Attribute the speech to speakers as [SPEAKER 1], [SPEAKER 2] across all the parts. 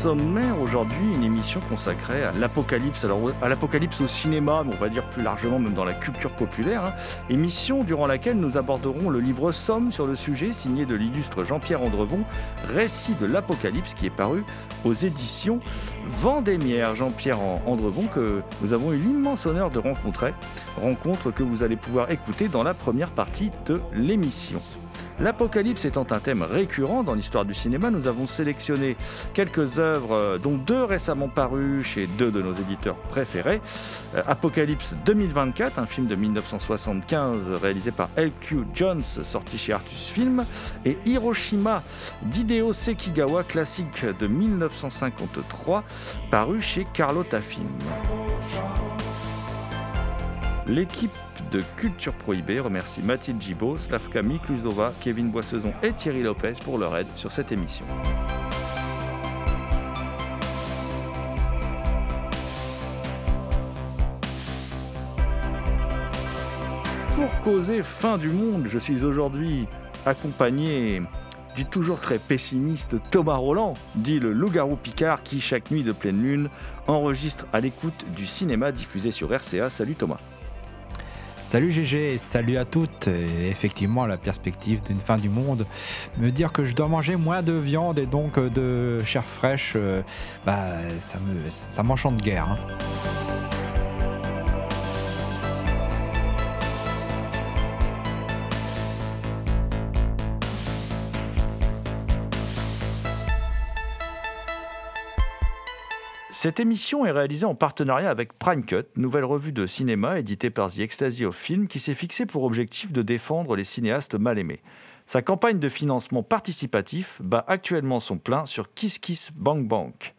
[SPEAKER 1] sommaire aujourd'hui, une émission consacrée à l'apocalypse, alors à l'apocalypse au cinéma, mais on va dire plus largement même dans la culture populaire. hein. Émission durant laquelle nous aborderons le livre Somme sur le sujet, signé de l'illustre Jean-Pierre Andrevon, Récit de l'apocalypse, qui est paru aux éditions Vendémiaire. Jean-Pierre Andrevon que nous avons eu l'immense honneur de rencontrer, rencontre que vous allez pouvoir écouter dans la première partie de l'émission. L'apocalypse étant un thème récurrent dans l'histoire du cinéma, nous avons sélectionné quelques œuvres, euh, dont deux récemment parues chez deux de nos éditeurs préférés. Euh, Apocalypse 2024, un film de 1975 réalisé par L.Q. Jones, sorti chez Artus Film, et Hiroshima d'Hideo Sekigawa, classique de 1953, paru chez Carlotta Film. L'équipe de Culture Prohibée remercie Mathilde Gibaud, Slavka Mikluzova, Kevin Boissezon et Thierry Lopez pour leur aide sur cette émission. Pour causer fin du monde, je suis aujourd'hui accompagné du toujours très pessimiste Thomas Roland, dit le loup-garou Picard qui, chaque nuit de pleine lune, enregistre à l'écoute du cinéma diffusé sur RCA. Salut Thomas.
[SPEAKER 2] Salut GG salut à toutes. Effectivement, la perspective d'une fin du monde, me dire que je dois manger moins de viande et donc euh, de chair fraîche, euh, bah, ça me, ça m'enchante guère. hein.
[SPEAKER 1] Cette émission est réalisée en partenariat avec Prime Cut, nouvelle revue de cinéma éditée par The Ecstasy of Film, qui s'est fixé pour objectif de défendre les cinéastes mal aimés. Sa campagne de financement participatif bat actuellement son plein sur Kiss Kiss Bank Bank.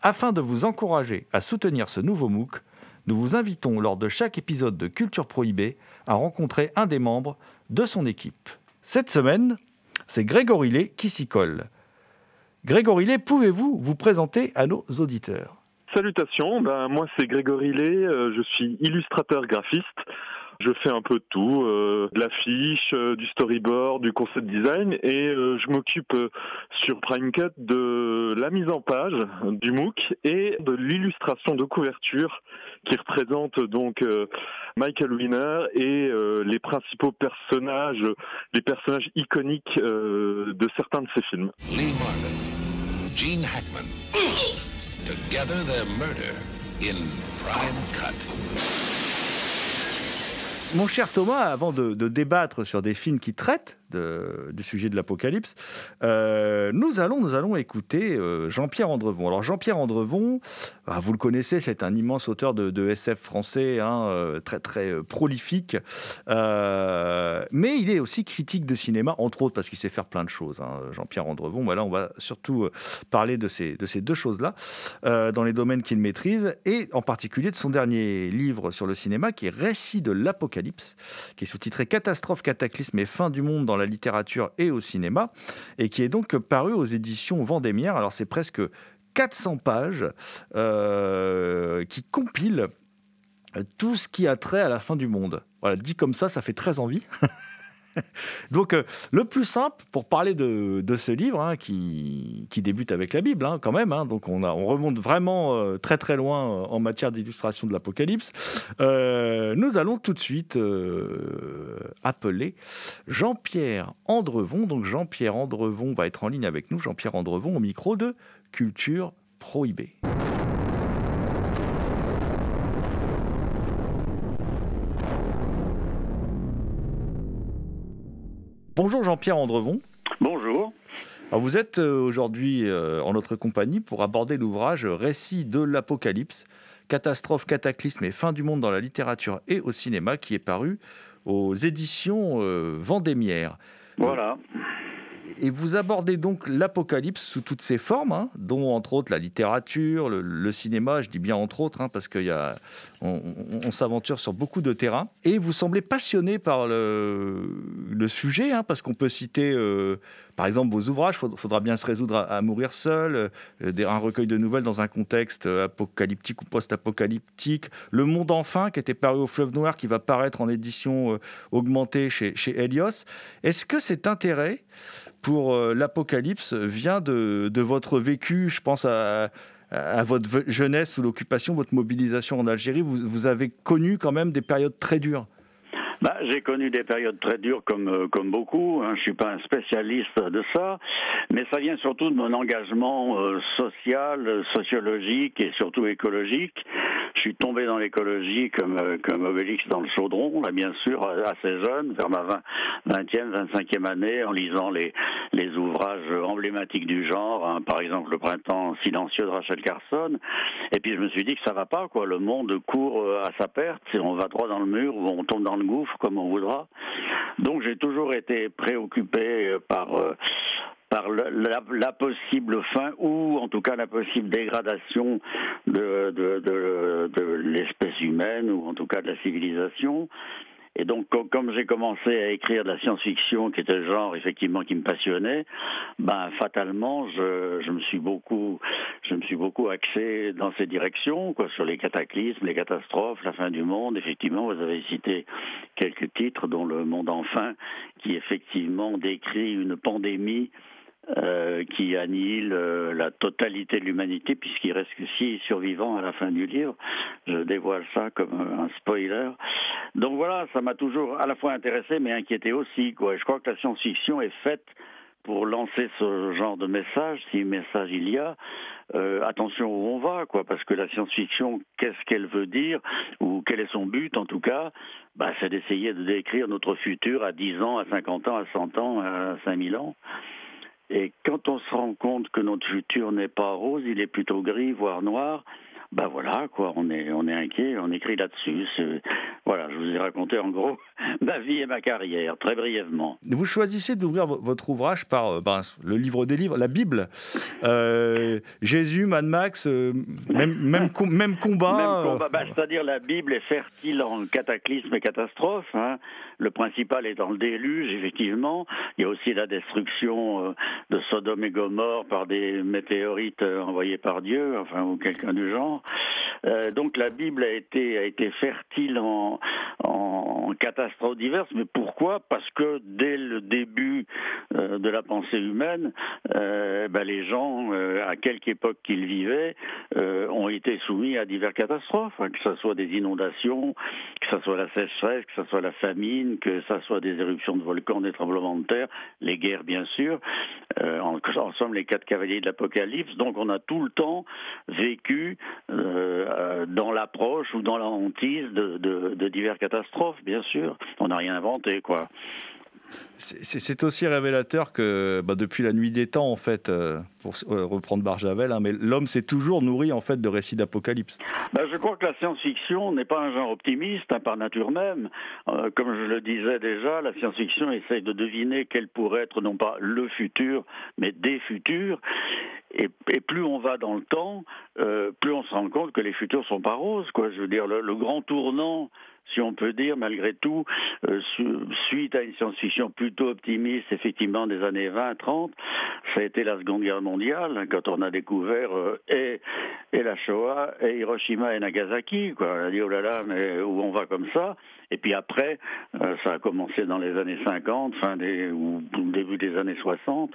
[SPEAKER 1] Afin de vous encourager à soutenir ce nouveau MOOC, nous vous invitons lors de chaque épisode de Culture Prohibée à rencontrer un des membres de son équipe. Cette semaine, c'est Grégory Lé qui s'y colle. Grégory Lé, pouvez-vous vous présenter à nos auditeurs?
[SPEAKER 3] Salutations, ben, moi c'est Grégory Lé, euh, je suis illustrateur graphiste. Je fais un peu de tout, euh, de l'affiche, euh, du storyboard, du concept design et je m'occupe sur PrimeCut de la mise en page du MOOC et de l'illustration de couverture qui représente donc Michael Winner et les principaux personnages, les personnages iconiques de certains de ses films.
[SPEAKER 4] Lee Marvin, Gene Hackman. Together, their murder in prime cut.
[SPEAKER 1] Mon cher Thomas, avant de, de débattre sur des films qui traitent du sujet de l'apocalypse, euh, nous, allons, nous allons écouter euh, Jean-Pierre Andrevon. Alors Jean-Pierre Andrevon, ah, vous le connaissez, c'est un immense auteur de, SF français, hein, euh, très très euh, prolifique, Euh, mais il est aussi critique de cinéma, entre autres parce qu'il sait faire plein de choses. hein, Jean-Pierre Andrevon, voilà, on va surtout euh, parler de ces, de ces deux choses-là euh, dans les domaines qu'il maîtrise, et en particulier de son dernier livre sur le cinéma, qui est Récit de l'apocalypse, qui est sous-titré Catastrophe, cataclysme et fin du monde dans la littérature et au cinéma, et qui est donc paru aux éditions Vendémiaire. Alors c'est presque 400 pages euh, qui compilent tout ce qui a trait à la fin du monde. Voilà, dit comme ça, ça fait très envie. Donc, euh, le plus simple pour parler de, ce livre, hein, qui, qui débute avec la Bible, hein, quand même, hein, donc on, a- on remonte vraiment euh, très très loin euh, en matière d'illustration de l'Apocalypse, nous allons tout de suite appeler Jean-Pierre Andrevon. Donc, Jean-Pierre Andrevon va être en ligne avec nous, Jean-Pierre Andrevon au micro de Culture Prohibée. Bonjour Jean-Pierre Andrevon.
[SPEAKER 5] Bonjour.
[SPEAKER 1] Alors, vous êtes euh, aujourd'hui euh, en notre compagnie pour aborder l'ouvrage Récit de l'Apocalypse, catastrophe, cataclysme et fin du monde dans la littérature et au cinéma, qui est paru aux éditions euh, Vendémiaire.
[SPEAKER 5] Voilà.
[SPEAKER 1] Et vous abordez donc l'apocalypse sous toutes ses formes, hein, dont entre autres la littérature, le, cinéma, je dis bien entre autres, hein, parce qu'on on, on- s'aventure sur beaucoup de terrains. Et vous semblez passionné par le, sujet, hein, parce qu'on peut citer, euh, par exemple, vos ouvrages, il faudra bien se résoudre à, mourir seul, euh, un recueil de nouvelles dans un contexte apocalyptique ou post-apocalyptique, Le Monde Enfin, qui était paru au Fleuve Noir, qui va paraître en édition euh, augmentée chez, chez Helios. Est-ce que cet intérêt pour euh, l'apocalypse vient de, de votre vécu, je pense à, votre jeunesse sous l'occupation, votre mobilisation en Algérie. Vous avez connu quand même des périodes très dures.
[SPEAKER 5] Bah, j'ai connu des périodes très dures comme euh, comme beaucoup. Hein. Je suis pas un spécialiste de ça, mais ça vient surtout de mon engagement euh, social, sociologique et surtout écologique. Je suis tombé dans l'écologie comme euh, comme Obélix dans le chaudron, là bien sûr assez jeune, vers ma 20, 20e, 25e année, en lisant les les ouvrages emblématiques du genre, hein. par exemple Le printemps silencieux de Rachel Carson. Et puis je me suis dit que ça va pas quoi. Le monde court euh, à sa perte, on va droit dans le mur ou on tombe dans le gouffre comme on voudra. Donc j'ai toujours été préoccupé euh, par euh, la, possible fin ou en tout cas la possible dégradation de, de l'espèce humaine ou en tout cas de la civilisation. Et donc, co- comme j'ai commencé à écrire de la science-fiction, qui était le genre effectivement qui me passionnait, ben fatalement, je, je me suis beaucoup, je me suis beaucoup axé dans ces directions, quoi, sur les cataclysmes, les catastrophes, la fin du monde. Effectivement, vous avez cité quelques titres, dont Le Monde enfin, qui effectivement décrit une pandémie euh, qui annihile euh, la totalité de l'humanité, puisqu'il reste que six survivants à la fin du livre. Je dévoile ça comme un spoiler. Donc voilà, ça m'a toujours à la fois intéressé, mais inquiété aussi. Quoi. Je crois que la science-fiction est faite pour lancer ce genre de message, si message il y a. Euh, attention où on va, quoi, parce que la science-fiction, qu'est-ce qu'elle veut dire, ou quel est son but en tout cas bah, C'est d'essayer de décrire notre futur à 10 ans, à 50 ans, à 100 ans, à 5000 ans. Et quand on se rend compte que notre futur n'est pas rose, il est plutôt gris, voire noir, ben voilà, quoi, on est, on est inquiet, on écrit là-dessus. Voilà, je vous ai raconté en gros ma vie et ma carrière, très brièvement.
[SPEAKER 1] Vous choisissez d'ouvrir vo- votre ouvrage par euh, ben, le livre des livres, la Bible. Euh, Jésus, Mad Max, euh, même, même, com- même combat.
[SPEAKER 5] Même combat, bah, c'est-à-dire la Bible est fertile en cataclysmes et catastrophes. hein. Le principal est dans le déluge, effectivement. Il y a aussi la destruction euh, de Sodome et Gomorre par des météorites euh, envoyés par Dieu, enfin ou quelqu'un du genre. Euh, donc la Bible a été fertile en en catastrophes diverses. Mais pourquoi? Parce que dès le début de la pensée humaine, ben, les gens, à quelque époque qu'ils vivaient, ont été soumis à diverses catastrophes, hein, que ce soit des inondations, que ce soit la sécheresse, que ce soit la famine, que ce soit des éruptions de volcans, des tremblements de terre, les guerres bien sûr, euh, en, somme les quatre cavaliers de l'Apocalypse. Donc on a tout le temps vécu euh, euh, dans l'approche ou dans la hantise de, de, de diverses catastrophes, bien sûr. On n'a rien inventé, quoi.
[SPEAKER 1] C'est aussi révélateur que bah, depuis la nuit des temps, en fait, euh, pour euh, reprendre Barjavel, hein, mais l'homme s'est toujours nourri en fait de récits d'apocalypse.
[SPEAKER 5] Bah, je crois que la science-fiction n'est pas un genre optimiste hein, par nature même. Euh, comme je le disais déjà, la science-fiction essaye de deviner quel pourrait être non pas le futur, mais des futurs. Et, plus on va dans le temps, plus on se rend compte que les futurs sont pas roses. Quoi. Je veux dire, le grand tournant si on peut dire, malgré tout, euh, suite à une science-fiction plutôt optimiste, effectivement, des années 20-30, ça a été la Seconde Guerre mondiale, hein, quand on a découvert euh, et, la Shoah, et Hiroshima et Nagasaki. Quoi. On a dit, oh là là, mais où on va comme ça? Et puis après, euh, ça a commencé dans les années 50, fin des, ou début des années 60,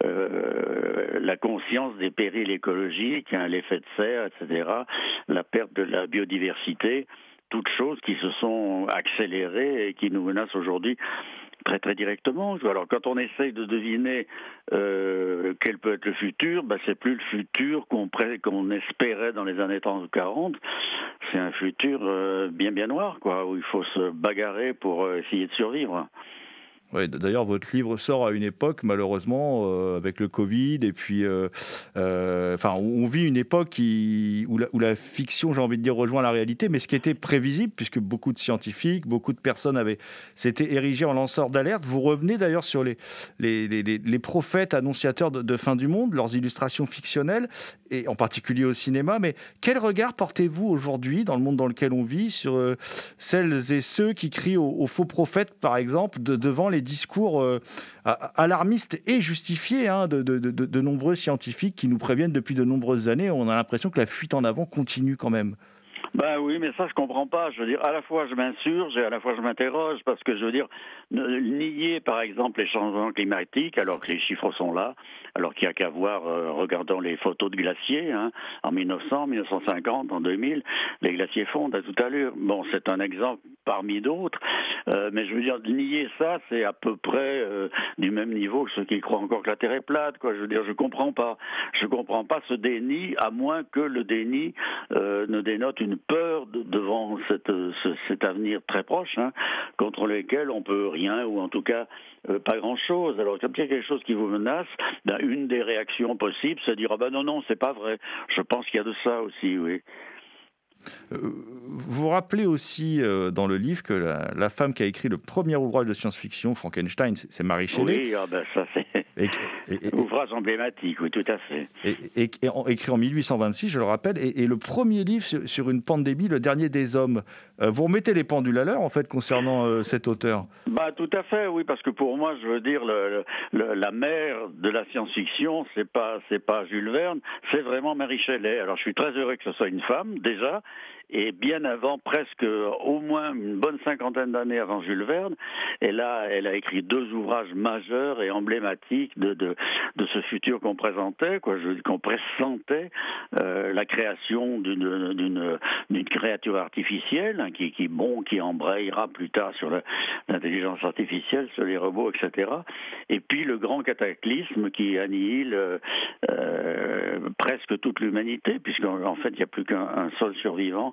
[SPEAKER 5] la conscience des périls écologiques, hein, l'effet de serre, etc., la perte de la biodiversité toutes choses qui se sont accélérées et qui nous menacent aujourd'hui très très directement. Alors quand on essaye de deviner euh, quel peut être le futur, bah, c'est plus le futur qu'on qu'on espérait dans les années 30 ou 40. C'est un futur euh, bien bien noir, quoi, où il faut se bagarrer pour euh, essayer de survivre.
[SPEAKER 1] D'ailleurs, votre livre sort à une époque, malheureusement, euh, avec le Covid, et puis, euh, euh, enfin, on vit une époque où, la, fiction, j'ai envie de dire, rejoint la réalité, mais ce qui était prévisible, puisque beaucoup de scientifiques, beaucoup de personnes avaient s'étaient érigés en lanceurs d'alerte. Vous revenez d'ailleurs sur les les, les, prophètes annonciateurs de, de, fin du monde, leurs illustrations fictionnelles, et en particulier au cinéma. Mais quel regard portez-vous aujourd'hui, dans le monde dans lequel on vit, sur celles et ceux qui crient aux, faux prophètes, par exemple, de, devant les discours euh, alarmistes et justifiés hein, de, de, nombreux scientifiques qui nous préviennent depuis de nombreuses années. On a l'impression que la fuite en avant continue quand même.
[SPEAKER 5] Ben oui, mais ça je comprends pas. Je veux dire, à la fois je m'insurge et à la fois je m'interroge parce que je veux dire, nier par exemple les changements climatiques alors que les chiffres sont là, alors qu'il n'y a qu'à voir, euh, regardant les photos de glaciers, hein, en 1900, 1950, en 2000, les glaciers fondent à toute allure. Bon, c'est un exemple parmi d'autres, euh, mais je veux dire, nier ça, c'est à peu près euh, du même niveau que ceux qui croient encore que la Terre est plate, quoi. Je veux dire, je comprends pas. Je comprends pas ce déni, à moins que le déni ne dénote une peur devant cette, cet avenir très proche, hein, contre lequel on peut rien, ou en tout cas pas grand-chose. Alors, quand il y a quelque chose qui vous menace, ben, une des réactions possibles, c'est de dire ah ben non non c'est pas vrai. Je pense qu'il y a de ça aussi, oui.
[SPEAKER 1] Euh, vous rappelez aussi euh, dans le livre que la, femme qui a écrit le premier ouvrage de science-fiction, Frankenstein, c'est Marie Shelley.
[SPEAKER 5] Oui, ah ben ça c'est ouvrage emblématique, oui, tout à fait.
[SPEAKER 1] Et, écrit en 1826, je le rappelle, et, le premier livre sur, une pandémie, Le dernier des hommes. Euh, vous remettez les pendules à l'heure, en fait, concernant cet auteur
[SPEAKER 5] bah, Tout à fait, oui, parce que pour moi, je veux dire, le, la mère de la science-fiction, c'est pas, pas Jules Verne, c'est vraiment Marie Shelley. Alors je suis très heureux que ce soit une femme, déjà, et bien avant, presque au moins une bonne cinquantaine d'années avant Jules Verne. Et là, elle a écrit deux ouvrages majeurs et emblématiques de, ce futur qu'on présentait, quoi, qu'on pressentait, euh, la création d'une, créature artificielle hein, qui, qui, qui embrayera plus tard sur l'intelligence artificielle, sur les robots, etc. Et puis le grand cataclysme qui annihile euh, euh presque toute l'humanité, puisqu'en fait, il n'y a plus qu'un seul survivant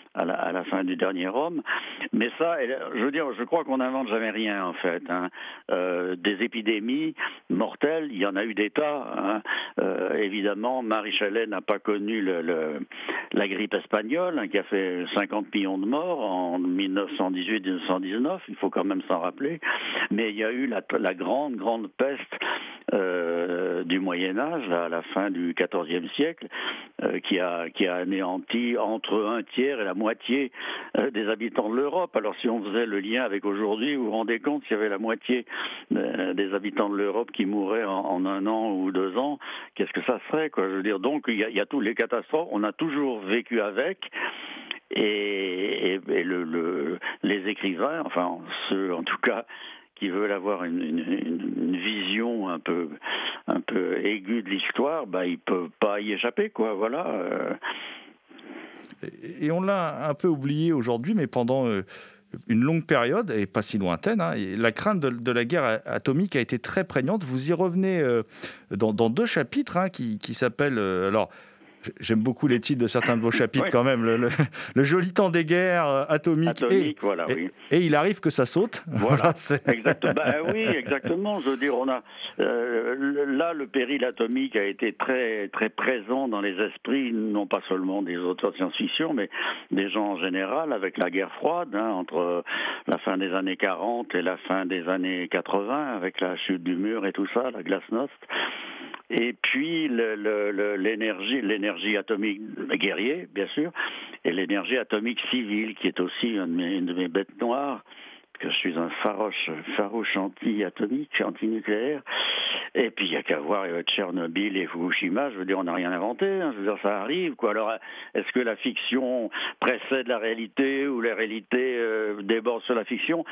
[SPEAKER 5] à la, fin du dernier Rome. Mais ça, je veux dire, je crois qu'on n'invente jamais rien en fait. Hein. Euh, des épidémies mortelles, il y en a eu des tas. Hein. Euh, évidemment, Marie Chalet n'a pas connu la grippe espagnole hein, qui a fait 50 millions de morts en 1918-1919. Il faut quand même s'en rappeler. Mais il y a eu la, grande, grande peste euh, du Moyen Âge, à la fin du XIVe siècle, qui, a, qui a anéanti entre un tiers et la moitié euh, des habitants de l'Europe. Alors si on faisait le lien avec aujourd'hui, vous vous rendez compte s'il y avait la moitié des habitants de l'Europe qui mouraient en, un an ou deux ans, qu'est-ce que ça serait Je veux dire, donc il y, a, il tous les catastrophes, on a toujours vécu avec. et, et- et le, le- les écrivains, enfin ceux en tout cas qui veulent avoir une, vision un peu, aiguë de l'histoire, bah, ils peuvent pas y échapper. Voilà. euh.
[SPEAKER 1] Et on l'a un peu oublié aujourd'hui, mais pendant euh, une longue période, et pas si lointaine, hein, la crainte de, la guerre atomique a été très prégnante. Vous y revenez euh, dans, deux chapitres hein, qui, s'appellent... euh, J'aime beaucoup les titres de certains de vos chapitres
[SPEAKER 5] Oui.
[SPEAKER 1] quand même. Le, le- le joli temps des guerres euh, atomiques.
[SPEAKER 5] Atomique,
[SPEAKER 1] et,
[SPEAKER 5] voilà,
[SPEAKER 1] et-
[SPEAKER 5] oui.
[SPEAKER 1] et il arrive que ça saute.
[SPEAKER 5] Voilà, exactement. Bah oui, exactement. Je veux dire, on a euh, là le péril atomique a été très très présent dans les esprits, non pas seulement des auteurs de science-fiction, mais des gens en général, avec la guerre froide hein, entre la fin des années 40 et la fin des années 80, avec la chute du mur et tout ça, la glasnost. Et puis l'énergie, l'énergie atomique guerrier, bien sûr, et l'énergie atomique civile, qui est aussi une de mes, une de mes bêtes noires que je suis un farouche, farouche anti-atomique, anti-nucléaire. Et puis il y a qu'à voir Tchernobyl et Fukushima, je veux dire, on n'a rien inventé, hein, je veux dire, ça arrive. Alors, est-ce que la fiction précède la réalité ou la réalité euh, déborde sur la fiction?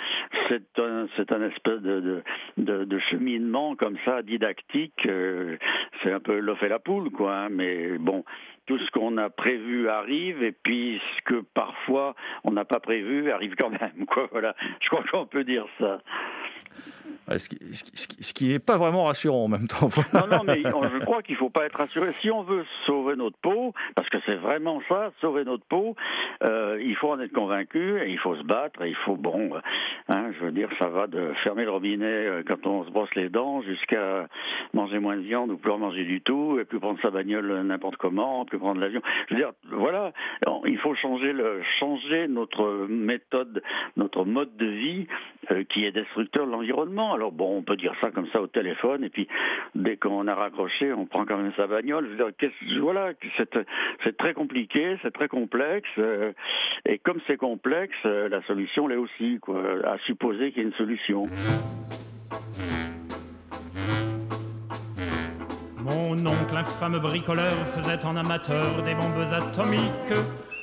[SPEAKER 5] C'est un, c'est un espèce de- de cheminement comme ça, didactique. euh, c'est un peu l'œuf et la poule, quoi. hein, mais bon, tout ce qu'on a prévu arrive, et puis ce que parfois on n'a pas prévu arrive quand même. Voilà, je crois qu'on peut dire ça.
[SPEAKER 1] Ce qui- n'est pas vraiment rassurant en même temps.
[SPEAKER 5] Non, non, mais je crois qu'il ne faut pas être rassuré. Si on veut sauver notre peau, parce que c'est vraiment ça, sauver notre peau, euh, il faut en être convaincu il faut se battre. Il faut, bon, hein, je veux dire, ça va de fermer le robinet euh, quand on se brosse les dents jusqu'à manger moins de viande ou plus en manger du tout et plus prendre sa bagnole n'importe comment, plus prendre l'avion. Je veux dire, voilà, il faut changer notre méthode, notre mode de vie euh, qui est destructeur de l'environnement. Alors bon, on peut dire ça comme ça au téléphone, et puis dès qu'on a raccroché, on prend quand même sa bagnole. Je veux dire, voilà, c'est très compliqué, c'est très complexe, euh, et comme c'est complexe, euh, la solution l'est aussi, quoi, à supposer qu'il y ait une solution.
[SPEAKER 6] Mon oncle, infâme bricoleur, faisait en amateur des bombes atomiques.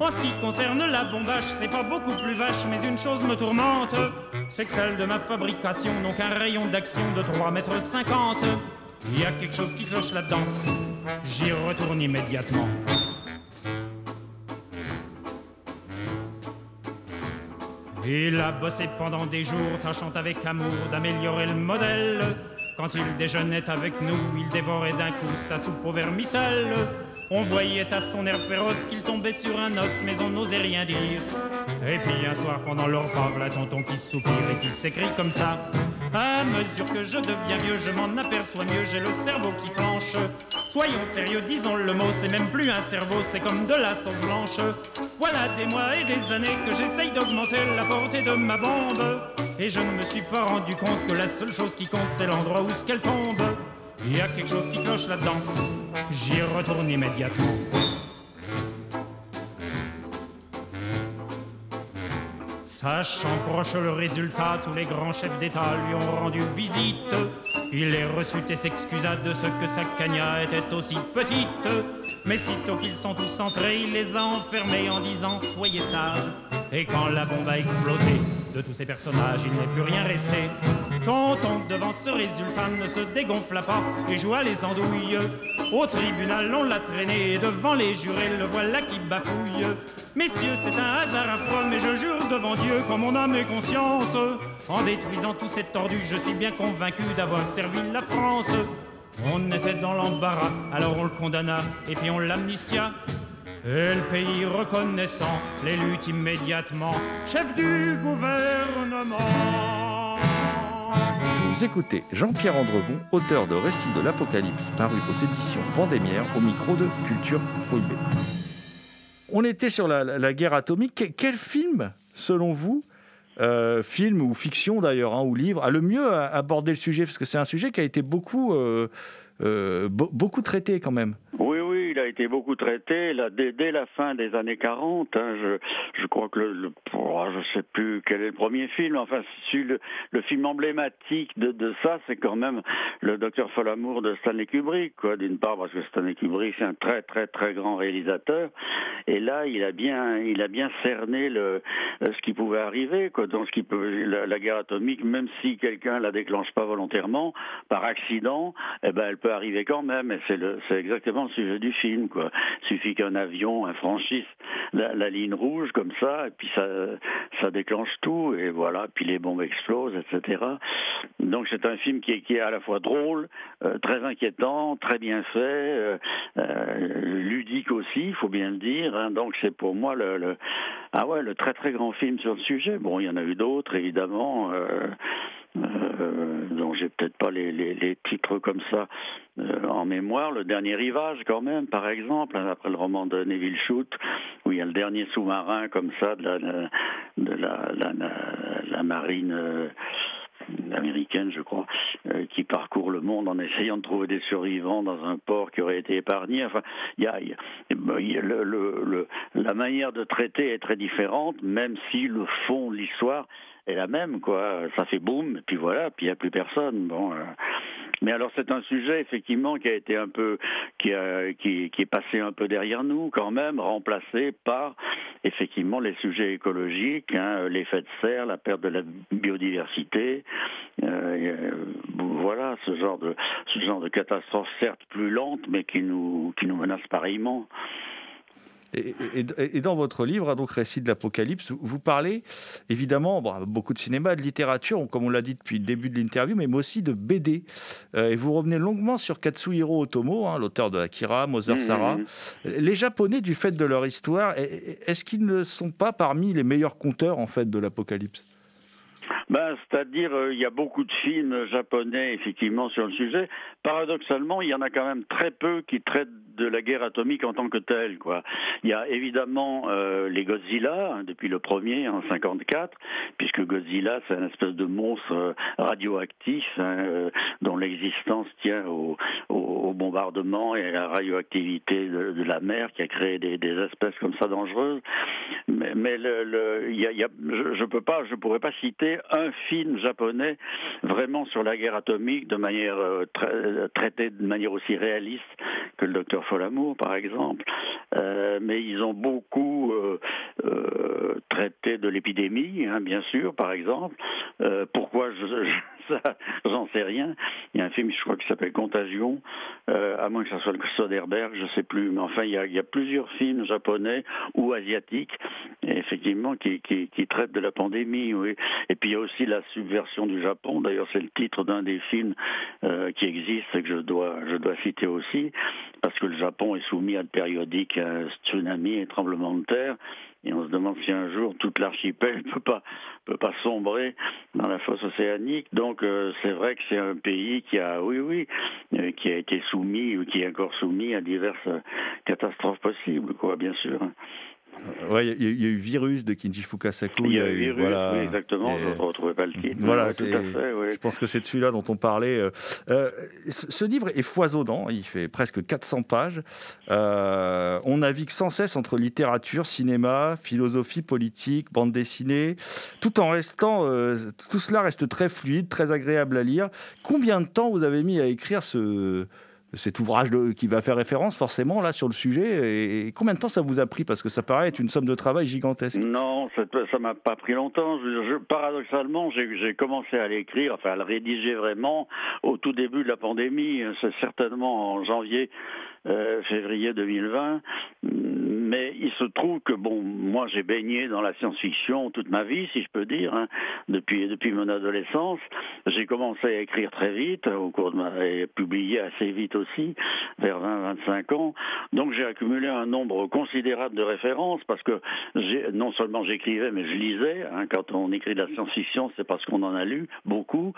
[SPEAKER 6] En ce qui concerne la bombage, c'est pas beaucoup plus vache, mais une chose me tourmente. C'est que celle de ma fabrication n'ont qu'un rayon d'action de 3 mètres 50. Il y a quelque chose qui cloche là-dedans. J'y retourne immédiatement. Il a bossé pendant des jours, tâchant avec amour d'améliorer le modèle. Quand il déjeunait avec nous, il dévorait d'un coup sa soupe au vermicelle. On voyait à son air féroce qu'il tombait sur un os, mais on n'osait rien dire. Et puis un soir, pendant leur repas, la tonton qui soupire et qui s'écrie comme ça. À mesure que je deviens vieux, je m'en aperçois mieux, j'ai le cerveau qui flanche. Soyons sérieux, disons le mot, c'est même plus un cerveau, c'est comme de la sauce blanche. Voilà des mois et des années que j'essaye d'augmenter la portée de ma bombe. Et je ne me suis pas rendu compte que la seule chose qui compte, c'est l'endroit où ce qu'elle tombe. Il y a quelque chose qui cloche là-dedans. J'y retourne immédiatement. Sachant proche le résultat, tous les grands chefs d'État lui ont rendu visite. Il les reçut et s'excusa de ce que sa cagna était aussi petite. Mais sitôt qu'ils sont tous entrés, il les a enfermés en disant Soyez sages. Et quand la bombe a explosé, de tous ces personnages, il n'est plus rien resté. Quand on devant ce résultat ne se dégonfla pas et joua les andouilles, au tribunal on l'a traîné et devant les jurés le voilà qui bafouille. Messieurs, c'est un hasard affreux, mais je jure devant Dieu, comme mon âme et conscience, en détruisant tous ces tordus, je suis bien convaincu d'avoir servi la France. On était dans l'embarras, alors on le condamna et puis on l'amnistia. Et le pays reconnaissant l'élut immédiatement chef du gouvernement.
[SPEAKER 1] Vous écoutez Jean-Pierre Andrevon, auteur de Récits de l'Apocalypse, paru aux éditions Vendémiaire, au micro de Culture Prohibée. On était sur la, guerre atomique. Que- Quel film, selon vous, euh, film ou fiction d'ailleurs, hein, ou livre, a le mieux abordé le sujet? Parce que c'est un sujet qui a été beaucoup, euh, euh, beaucoup traité quand même.
[SPEAKER 5] Oui, oui, il a été beaucoup traité dès, la fin des années 40. Hein, je, crois que le, le oh, sais plus quel est le premier film. Enfin, le, film emblématique de, ça, c'est quand même le Docteur Folamour de Stanley Kubrick. D'une part parce que Stanley Kubrick c'est un très très très grand réalisateur, et là il a bien il a bien cerné le ce qui pouvait arriver, dans la, guerre atomique, même si quelqu'un la déclenche pas volontairement, par accident, eh ben elle peut arriver quand même. Et c'est exactement le sujet du film. Il suffit qu'un avion franchisse la, ligne rouge comme ça, et puis ça, déclenche tout, et voilà, puis les bombes explosent, etc. Donc c'est un film qui est, à la fois drôle, euh, très inquiétant, très bien fait, euh, euh, ludique aussi, il faut bien le dire. Hein. Donc c'est pour moi le, ah ouais, le très très grand film sur le sujet. Bon, il y en a eu d'autres, évidemment. Euh, euh, dont j'ai peut-être pas les, les, titres comme ça euh, en mémoire. Le dernier rivage, quand même, par exemple, hein, après le roman de Neville Shute, où il y a le dernier sous-marin comme ça de la, de la, marine. Euh, américaine, je crois, qui parcourt le monde en essayant de trouver des survivants dans un port qui aurait été épargné. Enfin, y y a la manière de traiter est très différente, même si le fond de l'histoire est la même, quoi. Ça fait boum, puis voilà, puis il n'y a plus personne. Bon. Euh. Mais alors c'est un sujet effectivement qui a été un peu, qui, a, qui, qui, est passé un peu derrière nous quand même, remplacé par effectivement les sujets écologiques, hein, l'effet de serre, la perte de la biodiversité, euh, voilà ce genre de ce genre de catastrophe certes plus lente, mais qui nous qui nous menace pareillement.
[SPEAKER 1] Et, et, et, dans votre livre, hein, donc Récit de l'Apocalypse, vous parlez évidemment bon, beaucoup de cinéma, de littérature, comme on l'a dit depuis le début de l'interview, mais aussi de BD. Euh, et vous revenez longuement sur Katsuhiro Otomo, hein, l'auteur de Akira, Mother Sarah. Mmh. Les Japonais, du fait de leur histoire, est-ce qu'ils ne sont pas parmi les meilleurs conteurs en fait de l'Apocalypse?
[SPEAKER 5] Ben, C'est-à-dire, euh, il y a beaucoup de films japonais, effectivement, sur le sujet. Paradoxalement, il y en a quand même très peu qui traitent de la guerre atomique en tant que telle. Il y a évidemment euh, les Godzilla, hein, depuis le premier, en 54, puisque Godzilla, c'est un espèce de monstre euh, radioactif hein, dont l'existence tient au, bombardement et à la radioactivité de, la mer qui a créé des, espèces comme ça dangereuses. Mais, je ne je pourrais pas citer un film japonais vraiment sur la guerre atomique de manière euh, tra traité de manière aussi réaliste que le docteur Folamour, par exemple. Euh, mais ils ont beaucoup euh, euh, traité de l'épidémie, hein, bien sûr, par exemple. Euh, pourquoi je j'en sais rien. Il y a un film, je crois, qui s'appelle Contagion, euh, à moins que ce soit le Soderbergh, je sais plus. Mais enfin, il y a, plusieurs films japonais ou asiatiques, effectivement, qui, traitent de la pandémie. Oui. Et puis il y a aussi la subversion du Japon. D'ailleurs, c'est le titre d'un des films euh, qui existe et que je dois, je dois citer aussi, parce que le Japon est soumis à de périodiques euh, tsunamis et tremblements de terre. Et on se demande si un jour toute l'archipel ne peut pas, peut pas sombrer dans la fosse océanique. Donc euh, c'est vrai que c'est un pays qui a, oui, oui, euh, qui a été soumis ou qui est encore soumis à diverses catastrophes possibles, quoi, bien sûr.
[SPEAKER 1] Ouais, il y, y, a eu Virus de Kinji Fukasaku.
[SPEAKER 5] Il y a eu Virus, voilà, oui, exactement. Et... Je ne retrouvais pas le titre.
[SPEAKER 1] Voilà, tout à fait, oui. Je pense que c'est de celui-là dont on parlait. Euh, ce livre est foisonnant. Il fait presque 400 pages. Euh, on navigue sans cesse entre littérature, cinéma, philosophie, politique, bande dessinée, tout en restant. Euh, tout cela reste très fluide, très agréable à lire. Combien de temps vous avez mis à écrire ce cet ouvrage qui va faire référence forcément là sur le sujet. Et combien de temps ça vous a pris? Parce que ça paraît être une somme de travail gigantesque.
[SPEAKER 5] Non, ça m'a pas pris longtemps. Paradoxalement, j'ai commencé à l'écrire, enfin à le rédiger vraiment au tout début de la pandémie. C'est certainement en janvier euh, février 2020. Mais il se trouve que, bon, moi j'ai baigné dans la science-fiction toute ma vie, si je peux dire, hein, depuis, depuis mon adolescence. J'ai commencé à écrire très vite, au cours de ma, et publié assez vite aussi, vers 20-25 ans. Donc j'ai accumulé un nombre considérable de références parce que non seulement j'écrivais, mais je lisais. Hein, quand on écrit de la science-fiction, c'est parce qu'on en a lu beaucoup.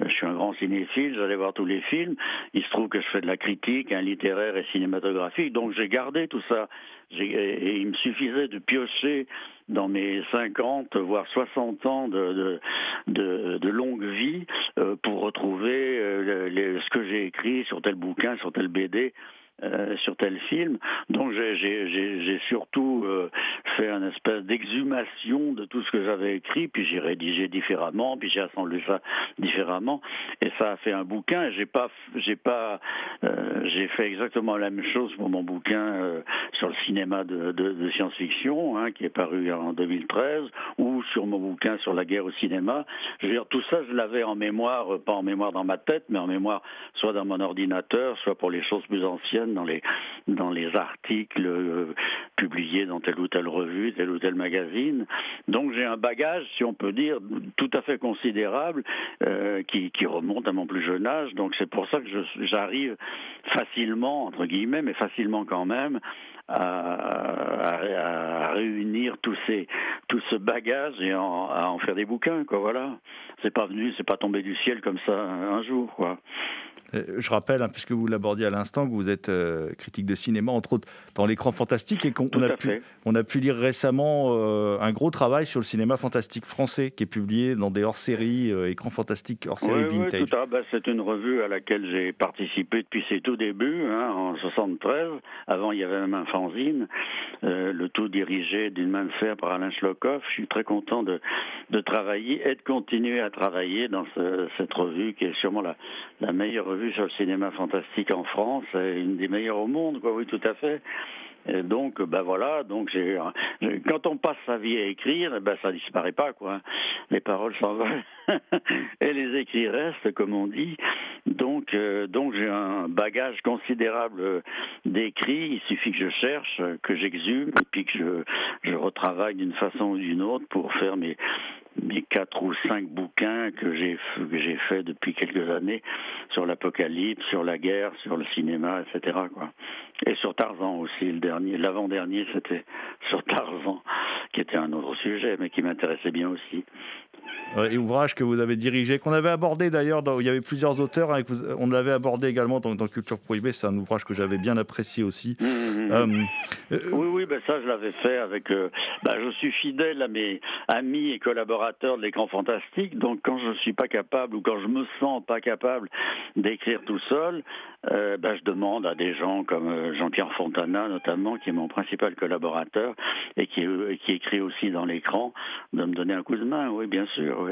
[SPEAKER 5] Je suis un grand cinéphile, j'allais voir tous les films. Il se trouve que je fais de la critique, littéraire et cinématographique. Donc j'ai gardé tout ça. Et, il me suffisait de piocher dans mes 50, voire 60 ans de, longue vie euh, pour retrouver euh, ce que j'ai écrit sur tel bouquin, sur tel BD. Euh, sur tel film. Donc j'ai surtout euh, fait un espèce d'exhumation de tout ce que j'avais écrit, puis j'ai rédigé différemment, puis j'ai assemblé ça différemment, et ça a fait un bouquin. J'ai pas, j'ai pas, euh, j'ai fait exactement la même chose pour mon bouquin sur le cinéma de science-fiction, hein, qui est paru en 2013, ou sur mon bouquin sur la guerre au cinéma. Je veux dire, tout ça, je l'avais en mémoire, pas en mémoire dans ma tête, mais en mémoire soit dans mon ordinateur, soit pour les choses plus anciennes dans les, dans les articles euh, publiés dans telle ou telle revue, tel ou tel magazine. Donc j'ai un bagage, si on peut dire, tout à fait considérable euh, qui, qui, remonte à mon plus jeune âge. Donc c'est pour ça que j'arrive facilement, entre guillemets, mais facilement quand même, à, à, réunir tous ces, tout ce bagage et à en faire des bouquins, quoi. Voilà. C'est pas venu, c'est pas tombé du ciel comme ça un jour, quoi.
[SPEAKER 1] Euh, je rappelle, hein, puisque vous l'abordiez à l'instant, que vous êtes euh, critique de cinéma, entre autres dans l'écran fantastique, et qu'on a, pu, on a pu lire récemment euh, un gros travail sur le cinéma fantastique français qui est publié dans des hors-séries, écran fantastique hors-série vintage.
[SPEAKER 5] Oui, bah, c'est une revue à laquelle j'ai participé depuis ses tout débuts, hein, en 73. Avant, il y avait même un fanzine, le tout dirigé d'une main de fer par Alain Schlockhoff. Je suis très content de, travailler et de continuer à travailler dans cette revue qui est sûrement la, meilleure revue sur le cinéma fantastique en France, une des meilleures au monde, oui, tout à fait. Donc, ben voilà, donc quand on passe sa vie à écrire, ben ça disparaît pas, quoi. Les paroles s'envolent et les écrits restent, comme on dit. Donc, euh, donc j'ai un bagage considérable d'écrits. Il suffit que je cherche, que j'exhume, et puis que je, je retravaille d'une façon ou d'une autre pour faire mes, mes quatre ou cinq bouquins que j'ai que j'ai fait depuis quelques années sur l'apocalypse, sur la guerre, sur le cinéma, etc. Quoi. Et sur Tarzan aussi, le dernier, l'avant-dernier, c'était sur Tarzan, qui était un autre sujet, mais qui m'intéressait bien aussi.
[SPEAKER 1] Et ouvrage que vous avez dirigé, qu'on avait abordé d'ailleurs, il y avait plusieurs auteurs, hein, on l'avait abordé également dans, Culture Prohibée, c'est un ouvrage que j'avais bien apprécié aussi. Mmh,
[SPEAKER 5] mmh, mmh. Euh, euh, oui, oui, ben ça je l'avais fait avec... Euh, ben, je suis fidèle à mes amis et collaborateurs de l'écran fantastique, donc quand je ne suis pas capable ou quand je me sens pas capable d'écrire tout seul, ben, je demande à des gens comme Jean-Pierre Fontana notamment, qui est mon principal collaborateur et qui, qui écrit aussi dans l'écran, de me donner un coup de main, oui, bien sûr.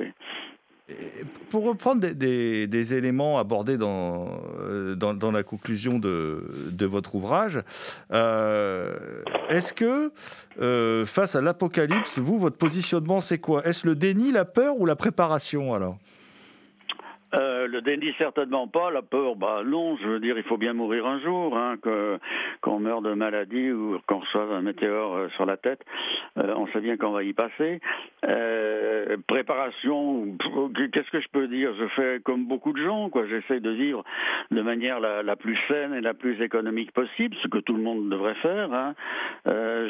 [SPEAKER 1] Pour reprendre des, éléments abordés dans, euh, la conclusion de, votre ouvrage, euh, est-ce que euh, face à l'apocalypse, vous, votre positionnement, c'est quoi? Est-ce le déni, la peur ou la préparation alors?
[SPEAKER 5] Euh, le déni, certainement pas. La peur, bah non. Je veux dire, il faut bien mourir un jour. Hein, qu'on meurt de maladie ou qu'on reçoive un météore euh, sur la tête, euh, on sait bien qu'on va y passer. préparation, qu'est-ce que je peux dire? Je fais comme beaucoup de gens, quoi. J'essaie de vivre de manière la, plus saine et la plus économique possible, ce que tout le monde devrait faire. Hein.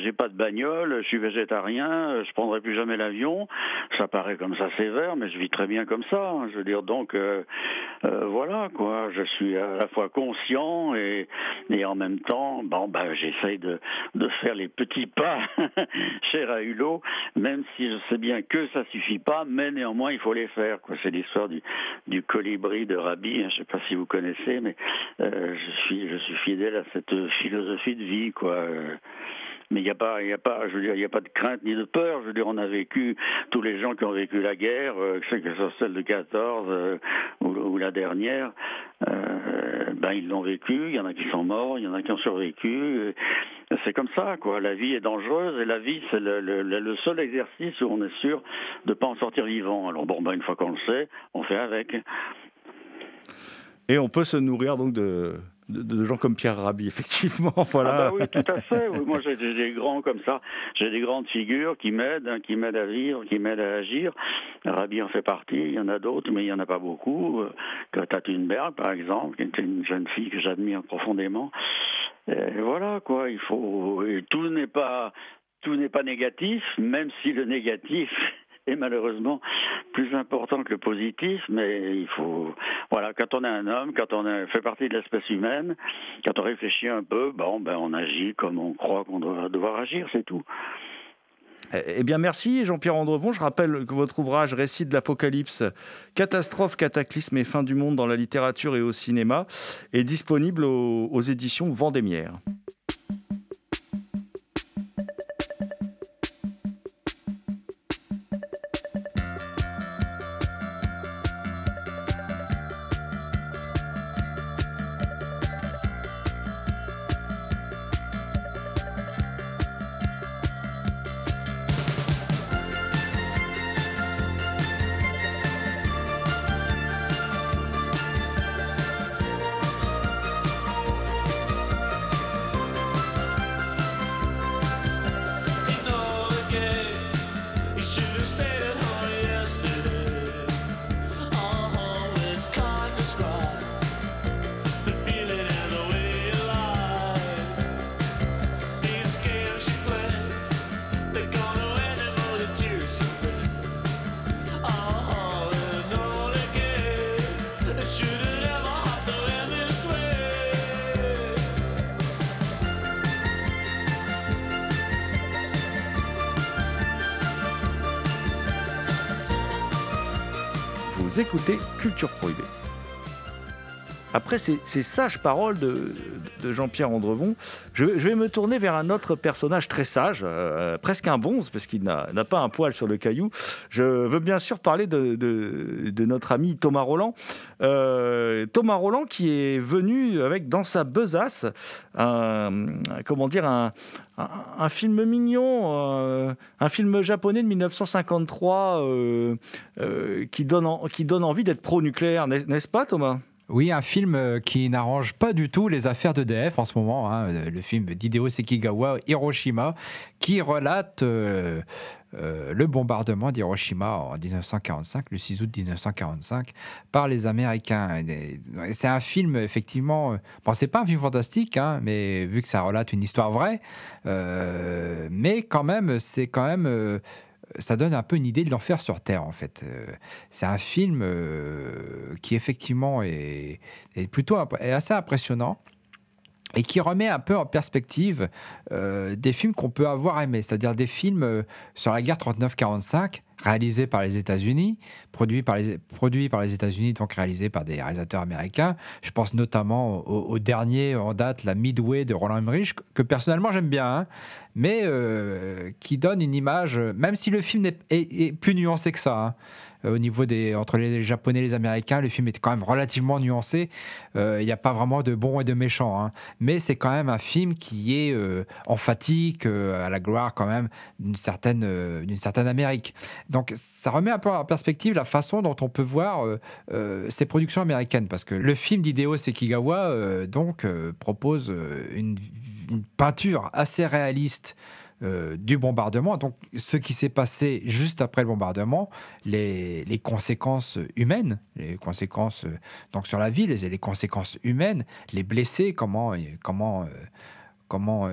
[SPEAKER 5] J'ai pas de bagnole, je suis végétarien, je prendrai plus jamais l'avion. Ça paraît comme ça sévère, mais je vis très bien comme ça. Hein. Je veux dire, donc euh, voilà quoi, je suis à la fois conscient et, et en même temps, bon ben j'essaye de, de faire les petits pas cher à Hulot, même si je sais bien que ça suffit pas, mais néanmoins il faut les faire quoi. C'est l'histoire du, du colibri de Rabbi, hein, je sais pas si vous connaissez, mais euh, je suis je suis fidèle à cette philosophie de vie quoi. Mais il n'y a pas, a a pas de crainte ni de peur. Je veux dire, on a vécu tous les gens qui ont vécu la guerre, euh, que ce soit celle de 14 euh, ou, la dernière, euh, ben ils l'ont vécu. Il y en a qui sont morts, il y en a qui ont survécu. C'est comme ça, quoi. La vie est dangereuse et la vie, c'est le, seul exercice où on est sûr de pas en sortir vivant. Alors bon, ben une fois qu'on le sait, on fait avec.
[SPEAKER 1] Et on peut se nourrir donc de, de, gens comme Pierre Rabhi, effectivement. Voilà.
[SPEAKER 5] Ah bah oui, tout à fait. moi, j'ai des grands comme ça. J'ai des grandes figures qui m'aident, hein, qui m'aident à vivre, qui m'aident à agir. Rabhi en fait partie. Il y en a d'autres, mais il n'y en a pas beaucoup. Greta Thunberg, par exemple, qui était une jeune fille que j'admire profondément. Et voilà, quoi. Il faut. tout n'est pas tout n'est pas négatif, même si le négatif est malheureusement plus important que le positif, mais il faut, voilà, quand on est un homme, quand on fait partie de l'espèce humaine, quand on réfléchit un peu, bon, ben, on agit comme on croit qu'on doit devoir agir, c'est tout.
[SPEAKER 1] Eh bien, merci Jean-Pierre Andrevon. Je rappelle que votre ouvrage Récit de l'Apocalypse, catastrophe, cataclysme et fin du monde dans la littérature et au cinéma est disponible aux, aux éditions Vendémiaire. Culture Prohibée. Après ces, sages paroles de, Jean-Pierre Andrevon, je, vais me tourner vers un autre personnage très sage, euh, presque un bonze, parce qu'il n'a pas un poil sur le caillou. Je veux bien sûr parler de, notre ami Thomas Roland. Euh, Thomas Roland qui est venu avec dans sa besace un, comment dire, un, film mignon, euh, un film japonais de 1953 qui, donne qui donne envie d'être pro-nucléaire, n'est-ce pas Thomas?
[SPEAKER 2] Oui, un film euh, qui n'arrange pas du tout les affaires d'EDF en ce moment. Hein, euh, le film d'Hideo Sekigawa, Hiroshima, qui relate euh, le bombardement d'Hiroshima en 1945, le 6 août 1945, par les Américains. C'est un film, effectivement. Bon, c'est pas un film fantastique, hein, mais vu que ça relate une histoire vraie, mais quand même, c'est quand même ça donne un peu une idée de l'enfer sur Terre, en fait. Euh, c'est un film euh, qui, effectivement, est, plutôt assez impressionnant et qui remet un peu en perspective euh, des films qu'on peut avoir aimés, c'est-à-dire des films sur la guerre 39-45 réalisé par les États-Unis, produit par les, par les États-Unis, donc réalisé par des réalisateurs américains. Je pense notamment au, dernier en date, la Midway de Roland Emmerich, que personnellement j'aime bien, hein, mais euh, qui donne une image, même si le film est, plus nuancé que ça. Hein. Euh, au niveau des entre les Japonais et les Américains, le film est quand même relativement nuancé. Euh, il n'y a pas vraiment de bons et de méchants, hein. mais c'est quand même un film qui est euh, emphatique à la gloire quand même d'une certaine d'une certaine Amérique. Donc ça remet un peu en perspective la façon dont on peut voir ces productions américaines, parce que le film d'Hideo Sekigawa donc propose une, une peinture assez réaliste euh, du bombardement. Donc, ce qui s'est passé juste après le bombardement, les, conséquences humaines, les conséquences euh, donc sur la ville, les, les conséquences humaines, les blessés, comment, comment, euh, comment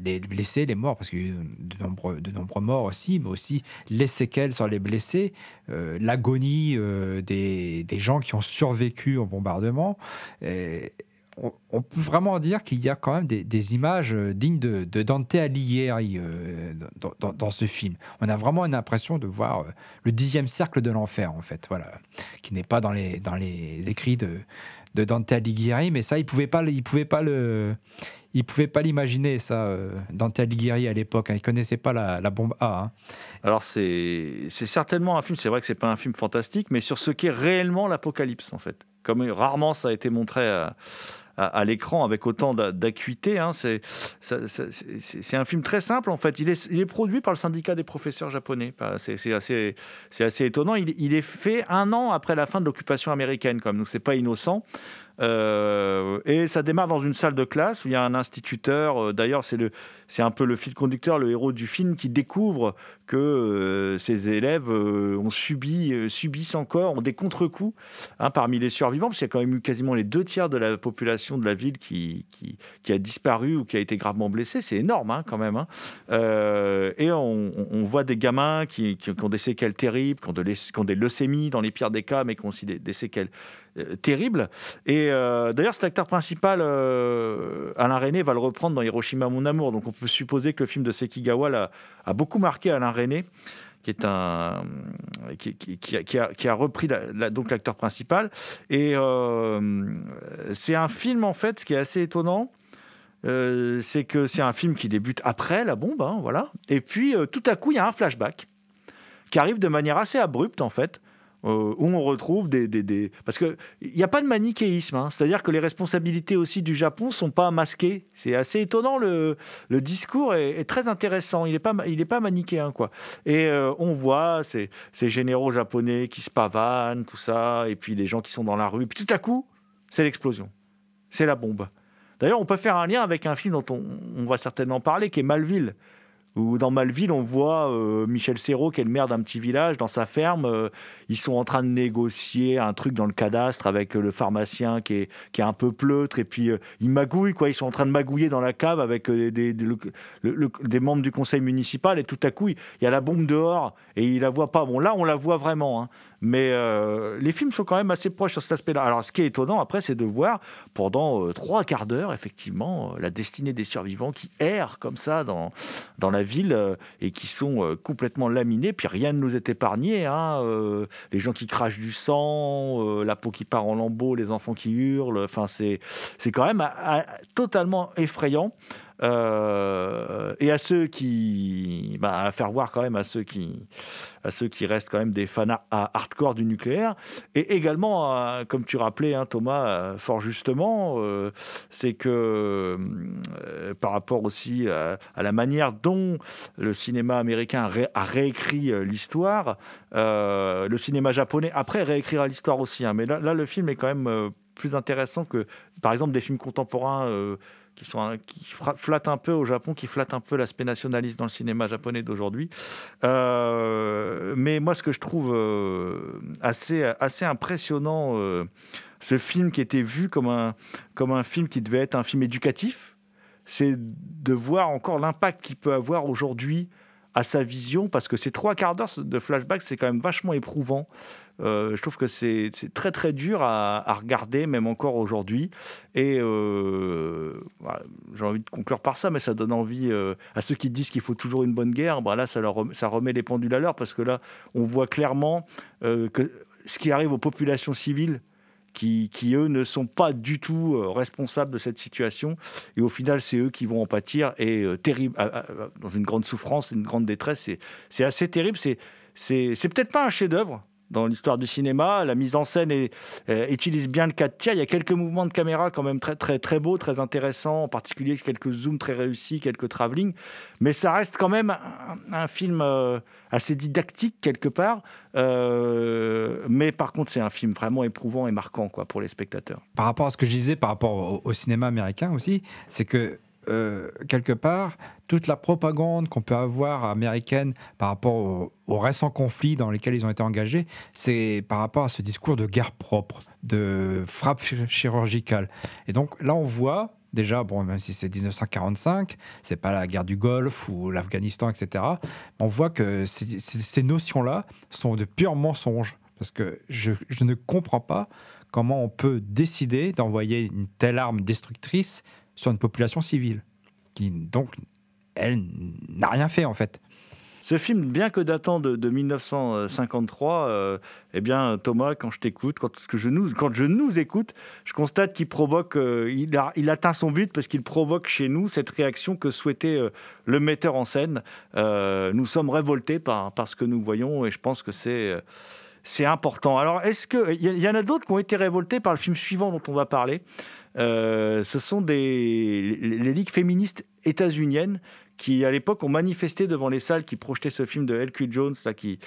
[SPEAKER 2] les blessés, les morts, parce qu'il y a eu de nombreux, de nombreux morts aussi, mais aussi les séquelles sur les blessés, l'agonie des, des, gens qui ont survécu au bombardement. Et, on, peut vraiment dire qu'il y a quand même des, images euh, dignes de, Dante Alighieri euh, dans, ce film. On a vraiment une impression de voir euh, le dixième cercle de l'enfer, en fait, voilà, qui n'est pas dans les, dans les écrits de, Dante Alighieri, mais ça, il pouvait pas, il pouvait pas le, il pouvait pas l'imaginer ça, Dante Alighieri à l'époque. Hein. il connaissait pas la, bombe A. Hein.
[SPEAKER 1] Alors c'est certainement un film. C'est vrai que c'est pas un film fantastique, mais sur ce qu'est réellement l'apocalypse en fait. Comme rarement ça a été montré à, à, l'écran avec autant d'acuité. Hein. C'est un film très simple en fait. Il est, produit par le syndicat des professeurs japonais. C'est assez, étonnant. Il, il, est fait un an après la fin de l'occupation américaine, comme donc c'est pas innocent. Euh, et ça démarre dans une salle de classe où il y a un instituteur. euh, D'ailleurs, c'est le, c'est un peu le fil conducteur, le héros du film, qui découvre que euh, ses élèves ont subi, subissent encore, ont des contre-coups hein, parmi les survivants, parce qu'il y a quand même eu quasiment les deux tiers de la population de la ville qui, a disparu ou qui a été gravement blessée. C'est énorme hein, quand même. hein. Et on, voit des gamins qui, ont des séquelles terribles, qui ont, des leucémies dans les pires des cas, mais qui ont aussi des séquelles euh, terribles. Et euh, d'ailleurs, cet acteur principal, euh, Alain René, va le reprendre dans Hiroshima, mon amour. Donc on peut supposer que le film de Sekigawa a beaucoup marqué Alain René qui est un qui, a, repris donc l'acteur principal et c'est un film en fait ce qui est assez étonnant c'est que c'est un film qui débute après la bombe hein, voilà et puis tout à coup il y a un flashback qui arrive de manière assez abrupte en fait euh, où on retrouve des, des- des- parce que il n'y a pas de manichéisme hein. c'est-à-dire que les responsabilités aussi du Japon sont pas masquées. C'est assez étonnant le, le discours est, très intéressant. Il n'est pas pas manichéen quoi. Et euh, on voit ces, ces généraux japonais qui se pavanent tout ça et puis les gens qui sont dans la rue puis tout à coup c'est l'explosion. C'est la bombe. D'ailleurs on peut faire un lien avec un film dont on, on va certainement parler qui est Malville où dans Malville, on voit euh, Michel Serrault, qui est le maire d'un petit village, dans sa ferme. euh, ils sont en train de négocier un truc dans le cadastre avec euh, le pharmacien qui est, qui est un peu pleutre. Et puis, ils magouillent, quoi. Ils sont en train de magouiller dans la cave avec des, des membres du conseil municipal. Et tout à coup, il y a la bombe dehors et il la voit pas. Bon, là, on la voit vraiment. hein. Mais euh, les films sont quand même assez proches sur cet aspect-là. Alors, ce qui est étonnant, après, c'est de voir pendant euh, trois quarts d'heure, effectivement, euh, la destinée des survivants qui errent comme ça dans, dans la ville et qui sont complètement laminés. Puis rien ne nous est épargné. hein, les gens qui crachent du sang, la peau qui part en lambeaux, les enfants qui hurlent. Enfin, c'est quand même totalement effrayant. Euh, et à ceux qui, bah, à faire voir quand même à ceux qui, à ceux qui restent quand même des fans à- hardcore du nucléaire, et également, euh, comme tu rappelais hein, Thomas, euh, fort justement, c'est que par rapport aussi à, la manière dont le cinéma américain a, ré- a réécrit l'histoire, le cinéma japonais après réécrira l'histoire aussi, hein, mais là, le film est quand même plus intéressant que, par exemple, des films contemporains. Qui, sont, un- qui flattent un peu au Japon, qui flattent un peu l'aspect nationaliste dans le cinéma japonais d'aujourd'hui. Euh, mais moi, ce que je trouve euh, assez, assez impressionnant, euh, ce film qui était vu comme un, comme un film qui devait être un film éducatif, c'est de voir encore l'impact qu'il peut avoir aujourd'hui à sa vision, parce que ces trois quarts d'heure de flashback, c'est quand même vachement éprouvant. Euh, je trouve que c'est très très dur à, regarder, même encore aujourd'hui. Et euh, j'ai envie de conclure par ça, mais ça donne envie euh, à ceux qui disent qu'il faut toujours une bonne guerre. Bah là, ça, remet les pendules à l'heure, parce que là, on voit clairement que ce qui arrive aux populations civiles, qui, eux ne sont pas du tout responsables de cette situation. Et au final, c'est eux qui vont en pâtir et terrible, dans une grande souffrance, une grande détresse. C'est- assez terrible. C'est peut-être pas un chef-d'œuvre dans l'histoire du cinéma. La mise en scène euh, utilise bien le 4 tiers. Il y a quelques mouvements de caméra quand même très très très beaux, très intéressants, en particulier quelques zooms très réussis, quelques travelling. Mais ça reste quand même un, film euh, assez didactique quelque part. Euh, mais par contre, c'est un film vraiment éprouvant et marquant quoi pour les spectateurs.
[SPEAKER 2] Par rapport à ce que je disais par rapport au cinéma américain aussi, c'est que euh, quelque part, toute la propagande qu'on peut avoir américaine par rapport au- aux récents conflits dans lesquels ils ont été engagés, c'est par rapport à ce discours de guerre propre, de frappe chir- chirurgicale. Et donc là, on voit déjà, bon, même si c'est 1945, c'est pas la guerre du Golfe ou l'Afghanistan, etc. On voit que ces, notions-là sont de purs mensonges. Parce que je ne comprends pas comment on peut décider d'envoyer une telle arme destructrice sur une population civile, qui donc, elle, n'a rien fait en fait.
[SPEAKER 1] Ce film, bien que datant de, de 1953, euh, eh bien, Thomas, quand je t'écoute, quand, je nous, écoute, je constate qu'il provoque, euh, il, atteint son but parce qu'il provoque chez nous cette réaction que souhaitait euh, le metteur en scène. Nous sommes révoltés par, par ce que nous voyons et je pense que c'est. c'est important. Alors, est-ce que il y en a d'autres qui ont été révoltés par le film suivant dont on va parler? Euh, Ce sont des les, ligues féministes états-uniennes qui, à l'époque, ont manifesté devant les salles qui projetaient ce film de L.Q. Jones, qui,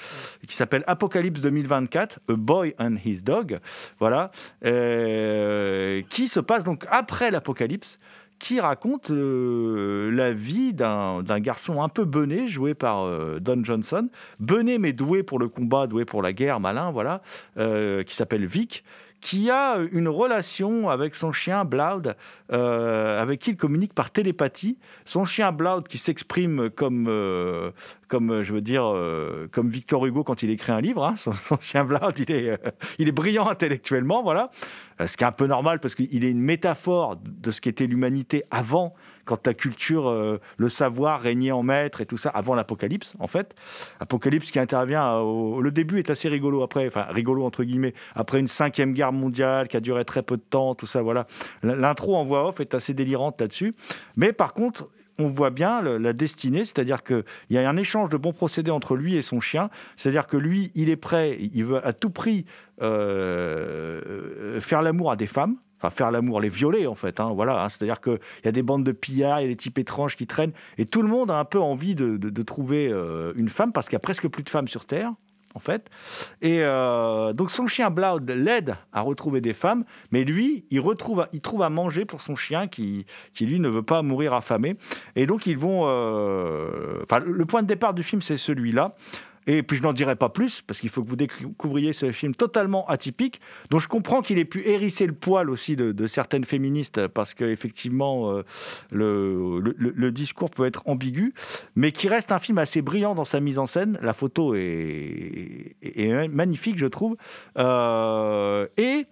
[SPEAKER 1] qui s'appelle Apocalypse 2024, A Boy and His Dog, voilà, euh, qui se passe donc après l'apocalypse, qui raconte euh, la vie d'un garçon un peu bené, joué par Don Johnson, bené mais doué pour le combat, doué pour la guerre, malin, voilà, qui s'appelle Vic, qui a une relation avec son chien Bloud, euh, avec qui il communique par télépathie. Son chien Bloud qui s'exprime comme, euh, comme, euh, je veux dire, euh, comme Victor Hugo quand il écrit un livre. hein. Son, chien Bloud, il est, euh, il est brillant intellectuellement, voilà. Euh, Ce qui est un peu normal parce qu'il est une métaphore de ce qu'était l'humanité avant, quand la culture, euh, le savoir régnait en maître et tout ça, avant l'apocalypse, en fait. Apocalypse qui intervient au... Le début est assez rigolo après, enfin rigolo entre guillemets, après une cinquième guerre mondiale qui a duré très peu de temps, tout ça, voilà. L'intro en voix off est assez délirante là-dessus. Mais par contre, on voit bien la destinée, c'est-à-dire qu'il y a un échange de bons procédés entre lui et son chien, c'est-à-dire que lui, il est prêt, il veut à tout prix euh, faire l'amour à des femmes, faire l'amour, les violer en fait, hein, voilà, hein. c'est-à-dire qu'il y a des bandes de pillards, il y des types étranges qui traînent, et tout le monde a un peu envie de, trouver euh, une femme, parce qu'il y a presque plus de femmes sur Terre, en fait. Et euh, donc son chien Bloud l'aide à retrouver des femmes, mais lui, il, retrouve, il trouve à manger pour son chien qui, qui lui ne veut pas mourir affamé. Et donc ils vont... euh, le point de départ du film, c'est celui-là. Et puis je n'en dirai pas plus, parce qu'il faut que vous découvriez ce film totalement atypique, dont je comprends qu'il ait pu hérisser le poil aussi de, certaines féministes, parce qu'effectivement, euh, le, discours peut être ambigu, mais qui reste un film assez brillant dans sa mise en scène. La photo est magnifique, je trouve, euh, et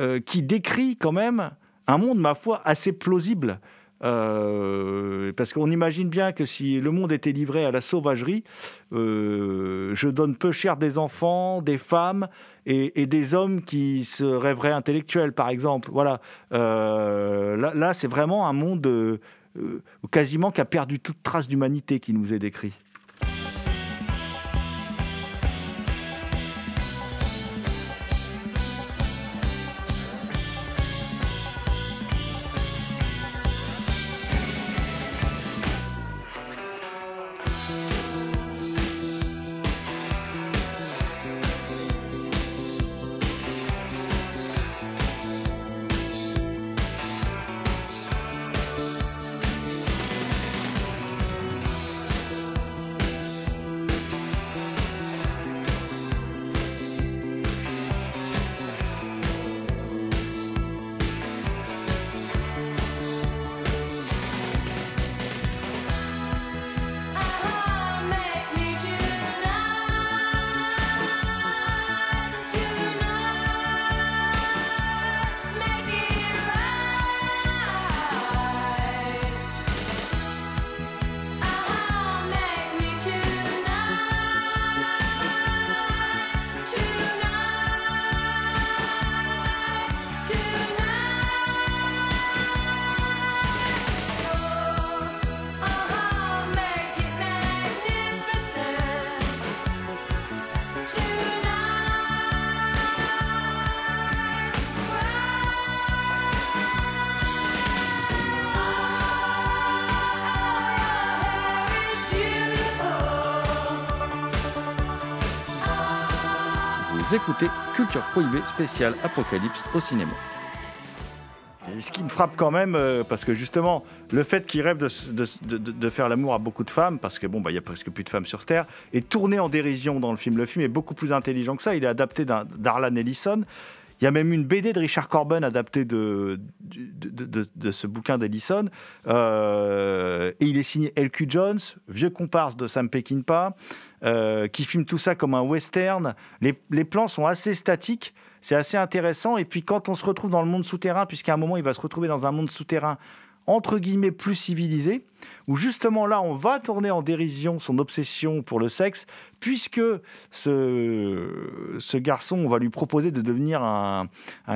[SPEAKER 1] euh, qui décrit quand même un monde, ma foi, assez plausible. Euh, parce qu'on imagine bien que si le monde était livré à la sauvagerie, euh, je donne peu cher des enfants, des femmes et, des hommes qui se rêveraient intellectuels, par exemple. Voilà. Euh, là, là, c'est vraiment un monde quasiment qui a perdu toute trace d'humanité qui nous est décrit. Écoutez Culture Prohibée spéciale Apocalypse au cinéma. Ce qui me frappe quand même, euh, parce que justement, le fait qu'il rêve de, de- de- de faire l'amour à beaucoup de femmes, parce que bon, bah, il y a presque plus de femmes sur Terre, est tourné en dérision dans le film. Le film est beaucoup plus intelligent que ça. Il est adapté d'Arlan Ellison. Il y a même une BD de Richard Corben adaptée de, ce bouquin d'Ellison. Euh, et il est signé L.Q. Jones, vieux comparse de Sam Peckinpah, euh, qui filme tout ça comme un western. Les, les plans sont assez statiques, c'est assez intéressant. Et puis quand on se retrouve dans le monde souterrain, puisqu'à un moment il va se retrouver dans un monde souterrain entre guillemets plus civilisé, où justement là on va tourner en dérision son obsession pour le sexe, puisque ce, ce garçon, on va lui proposer de devenir un,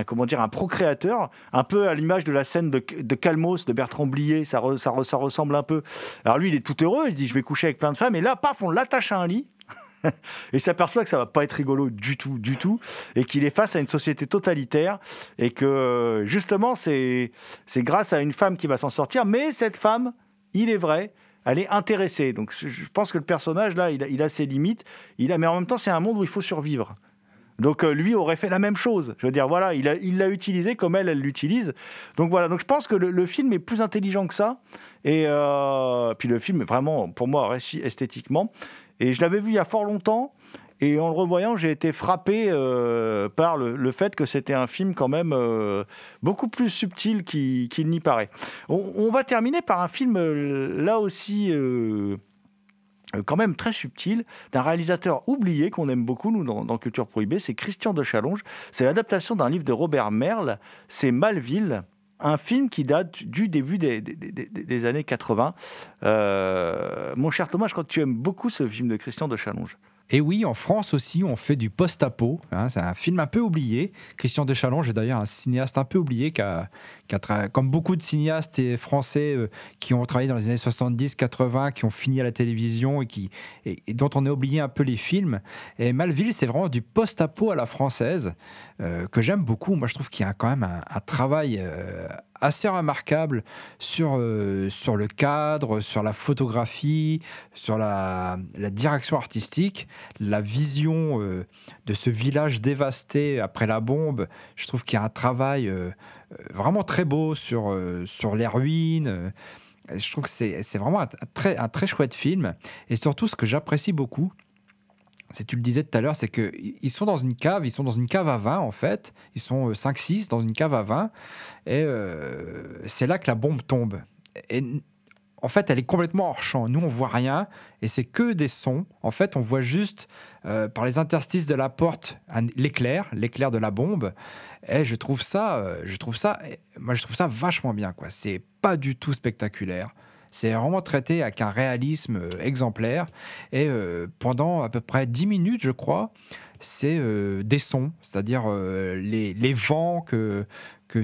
[SPEAKER 1] comment dire, un procréateur, un peu à l'image de la scène de, de Calmos, de Bertrand Blier, ça, ça, ça ressemble un peu. Alors lui il est tout heureux, il dit je vais coucher avec plein de femmes, et là paf on l'attache à un lit, et s'aperçoit que ça va pas être rigolo du tout, du tout, et qu'il est face à une société totalitaire, et que justement c'est grâce à une femme qui va s'en sortir, mais cette femme, il est vrai, elle est intéressée. Donc je pense que le personnage là, il a, ses limites, il a, mais en même temps c'est un monde où il faut survivre. Donc euh, lui aurait fait la même chose. Je veux dire, voilà, il l'a il utilisé comme elle, elle l'utilise. Donc voilà, donc je pense que le, film est plus intelligent que ça. Et euh, puis le film est vraiment, pour moi, esthétiquement. Et je l'avais vu il y a fort longtemps. Et en le revoyant, j'ai été frappé euh, par le, fait que c'était un film quand même euh, beaucoup plus subtil qu'il n'y paraît. On, va terminer par un film euh, là aussi quand même très subtil d'un réalisateur oublié qu'on aime beaucoup nous dans, dans Culture Prohibée, c'est Christian de Challonge. C'est l'adaptation d'un livre de Robert Merle, c'est Malville. Un film qui date du début des, années 80. Euh, mon cher Thomas, je crois que tu aimes beaucoup ce film de Christian de Challonge.
[SPEAKER 2] Et oui, en France aussi, on fait du post-apo. hein, c'est un film un peu oublié. Christian Deschalonge est d'ailleurs un cinéaste un peu oublié, qui a, comme beaucoup de cinéastes et français euh, qui ont travaillé dans les années 70-80, qui ont fini à la télévision et, dont on a oublié un peu les films. Et Malville, c'est vraiment du post-apo à la française, euh, que j'aime beaucoup. Moi, je trouve qu'il y a quand même un, un travail euh, assez remarquable sur, euh, sur le cadre, sur la photographie, sur la, direction artistique, la vision euh, de ce village dévasté après la bombe. Je trouve qu'il y a un travail euh, vraiment très beau sur, sur les ruines. je trouve que c'est vraiment très, un très chouette film. Et surtout, ce que j'apprécie beaucoup, c'est tu le disais tout à l'heure, c'est qu'ils sont dans une cave, ils sont dans une cave à vin en fait. Ils sont 5-6 dans une cave à vin. Et euh, c'est là que la bombe tombe. Et en fait, elle est complètement hors champ. Nous, on voit rien et c'est que des sons. En fait, on voit juste euh, par les interstices de la porte l'éclair, l'éclair de la bombe. Et je trouve ça, euh, je trouve ça, moi, je trouve ça vachement bien. Quoi. C'est pas du tout spectaculaire. C'est vraiment traité avec un réalisme euh, exemplaire. Et euh, pendant à peu près 10 minutes, je crois, c'est euh, des sons, c'est-à-dire les, vents que, que,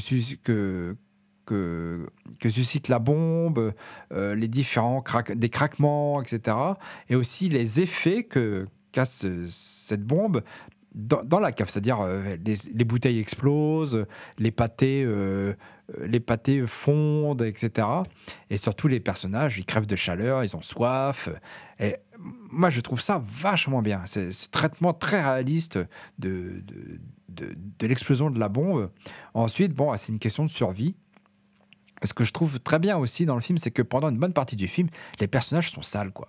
[SPEAKER 2] que, suscite la bombe, les différents craque- des craquements, etc. Et aussi les effets que ce- cette bombe dans, la cave, c'est-à-dire les, les bouteilles explosent, les pâtés, les pâtés fondent, etc. Et surtout les personnages, ils crèvent de chaleur, ils ont soif. Et moi, je trouve ça vachement bien. C'est ce traitement très réaliste de, de, l'explosion de la bombe. Ensuite, bon, c'est une question de survie. Ce que je trouve très bien aussi dans le film, c'est que pendant une bonne partie du film, les personnages sont sales, quoi.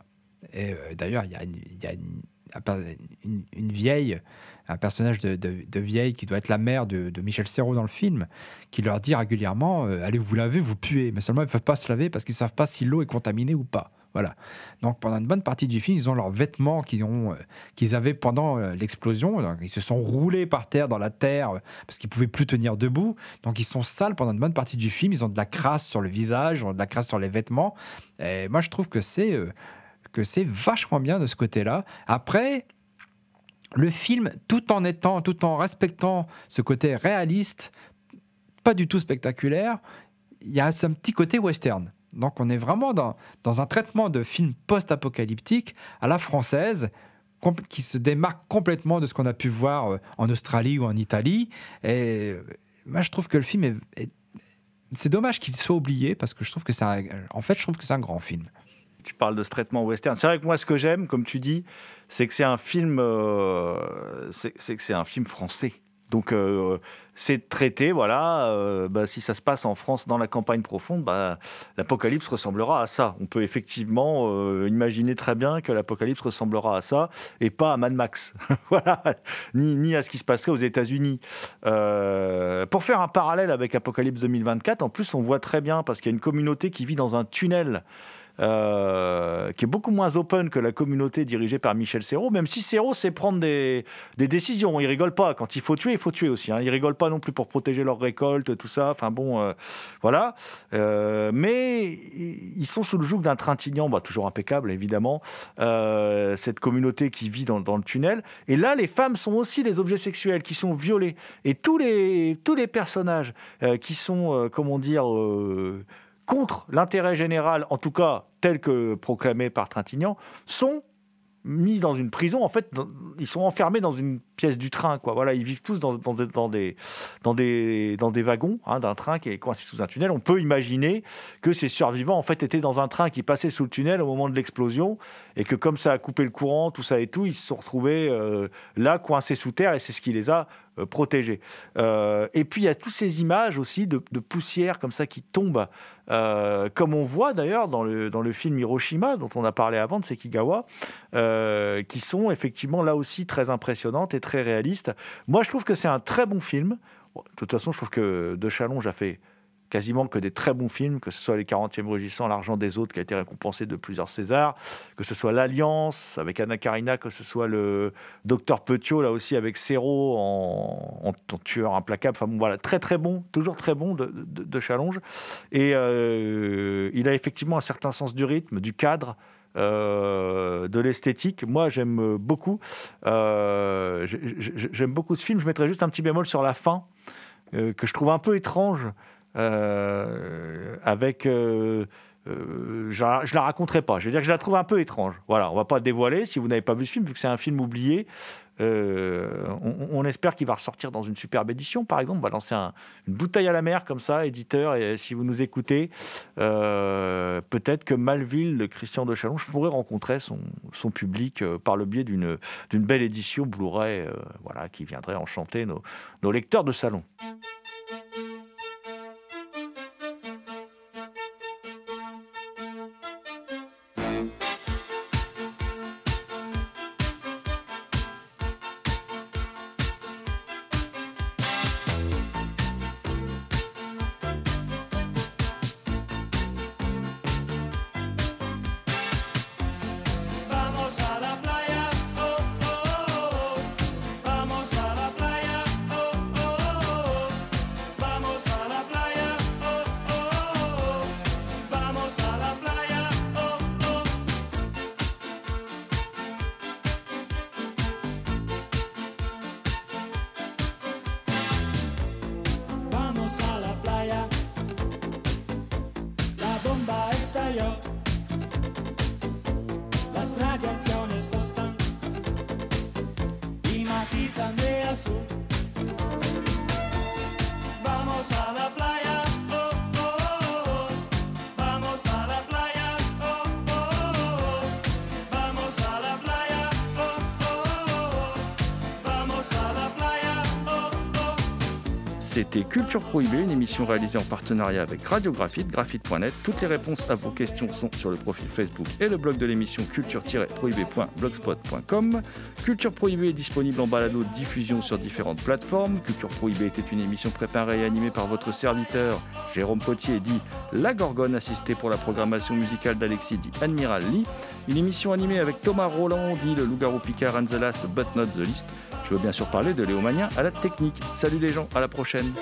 [SPEAKER 2] Et euh, d'ailleurs, il y a, une vieille, un personnage de, vieille qui doit être la mère de, Michel Serrault dans le film, qui leur dit régulièrement euh, Allez vous laver, vous puez. Mais seulement ils ne peuvent pas se laver parce qu'ils ne savent pas si l'eau est contaminée ou pas. Voilà. Donc pendant une bonne partie du film, ils ont leurs vêtements qu'ils ont, euh, qu'ils avaient pendant euh, l'explosion. Ils se sont roulés par terre dans la terre parce qu'ils pouvaient plus tenir debout. Donc ils sont sales pendant une bonne partie du film. Ils ont de la crasse sur le visage, ils ont de la crasse sur les vêtements. Et moi, je trouve que c'est que c'est vachement bien de ce côté-là. Après, le film, tout en étant, tout en respectant ce côté réaliste, pas du tout spectaculaire, il y a ce petit côté western. Donc on est vraiment dans, dans un traitement de film post-apocalyptique à la française, qui se démarque complètement de ce qu'on a pu voir euh, en Australie ou en Italie. Et euh, moi, je trouve que le film est... est- c'est dommage qu'il soit oublié parce que je trouve que c'est en fait je trouve que c'est un grand film.
[SPEAKER 1] Tu parles de ce traitement western. C'est vrai que moi, ce que j'aime, comme tu dis, c'est que c'est un film, euh, c'est que c'est un film français. Donc, euh, c'est traité, voilà. euh, bah, si ça se passe en France, dans la campagne profonde, bah, l'apocalypse ressemblera à ça. On peut effectivement euh, imaginer très bien que l'apocalypse ressemblera à ça et pas à Mad Max, voilà, ni, ni à ce qui se passerait aux États-Unis. Pour faire un parallèle avec Apocalypse 2024, en plus, on voit très bien parce qu'il y a une communauté qui vit dans un tunnel euh, qui est beaucoup moins open que la communauté dirigée par Michel Serrault, même si Serrault sait prendre des, décisions. Il rigole pas. Quand il faut tuer, il faut tuer aussi. Hein. Il rigole pas non plus pour protéger leur récolte, tout ça. Enfin bon, euh, voilà. Euh, mais ils sont sous le joug d'un Trintignant, bah, toujours impeccable évidemment. Cette communauté qui vit dans, le tunnel. Et là, les femmes sont aussi des objets sexuels qui sont violés. Et tous les, tous les personnages qui sont, comment dire, contre l'intérêt général, en tout cas tel que proclamé par Trintignant, sont mis dans une prison. En fait, ils sont enfermés dans une pièce du train. Voilà, ils vivent tous dans, des, dans, des, wagons hein, d'un train qui est coincé sous un tunnel. On peut imaginer que ces survivants en fait étaient dans un train qui passait sous le tunnel au moment de l'explosion et que comme ça a coupé le courant, tout ça et tout, ils se sont retrouvés euh, là coincés sous terre et c'est ce qui les a protégés. Euh, et puis il y a toutes ces images aussi de, poussière comme ça qui tombent euh, comme on voit d'ailleurs dans le, dans le film Hiroshima, dont on a parlé avant de Sekigawa, euh, qui sont effectivement là aussi très impressionnantes et très réalistes. Moi, je trouve que c'est un très bon film. De toute façon, je trouve que De Chalonge a fait quasiment que des très bons films, que ce soit Les 40e Rugissants, L'argent des autres, qui a été récompensé de plusieurs Césars, que ce soit L'Alliance avec Anna Karina, que ce soit le Docteur Petiot, là aussi avec Serrault en, tueur implacable. Enfin bon, voilà, très très bon, toujours très bon de, de. Et euh, il a effectivement un certain sens du rythme, du cadre. Euh, de l'esthétique. Moi, j'aime beaucoup. Euh, j'aime beaucoup ce film. Je mettrais juste un petit bémol sur la fin, que je trouve un peu étrange. Euh, avec. Euh, euh, je, ne la raconterai pas. Je veux dire que je la trouve un peu étrange. Voilà, on va pas dévoiler si vous n'avez pas vu ce film, vu que c'est un film oublié. on, espère qu'il va ressortir dans une superbe édition, par exemple. On va lancer une bouteille à la mer comme ça, éditeur. Et si vous nous écoutez, peut-être que Malville, de Christian de Chalonge, pourrait rencontrer son, public par le biais d'une belle édition Blu-ray, voilà, qui viendrait enchanter nos lecteurs de salon. C'était Culture Prohibée, une émission réalisée en partenariat avec Radiographite, graphite.net. Toutes les réponses à vos questions sont sur le profil Facebook et le blog de l'émission culture-prohibée.blogspot.com. Culture Prohibée est disponible en balado diffusion sur différentes plateformes. Culture Prohibée était une émission préparée et animée par votre serviteur Jérôme Potier, dit La Gorgone, assisté pour la programmation musicale d'Alexis, dit Admiral Lee. Une émission animée avec Thomas Roland, dit le loup-garou Picard Last but not the least. Je veux bien sûr parler de Léomania à la technique. Salut les gens, à la prochaine.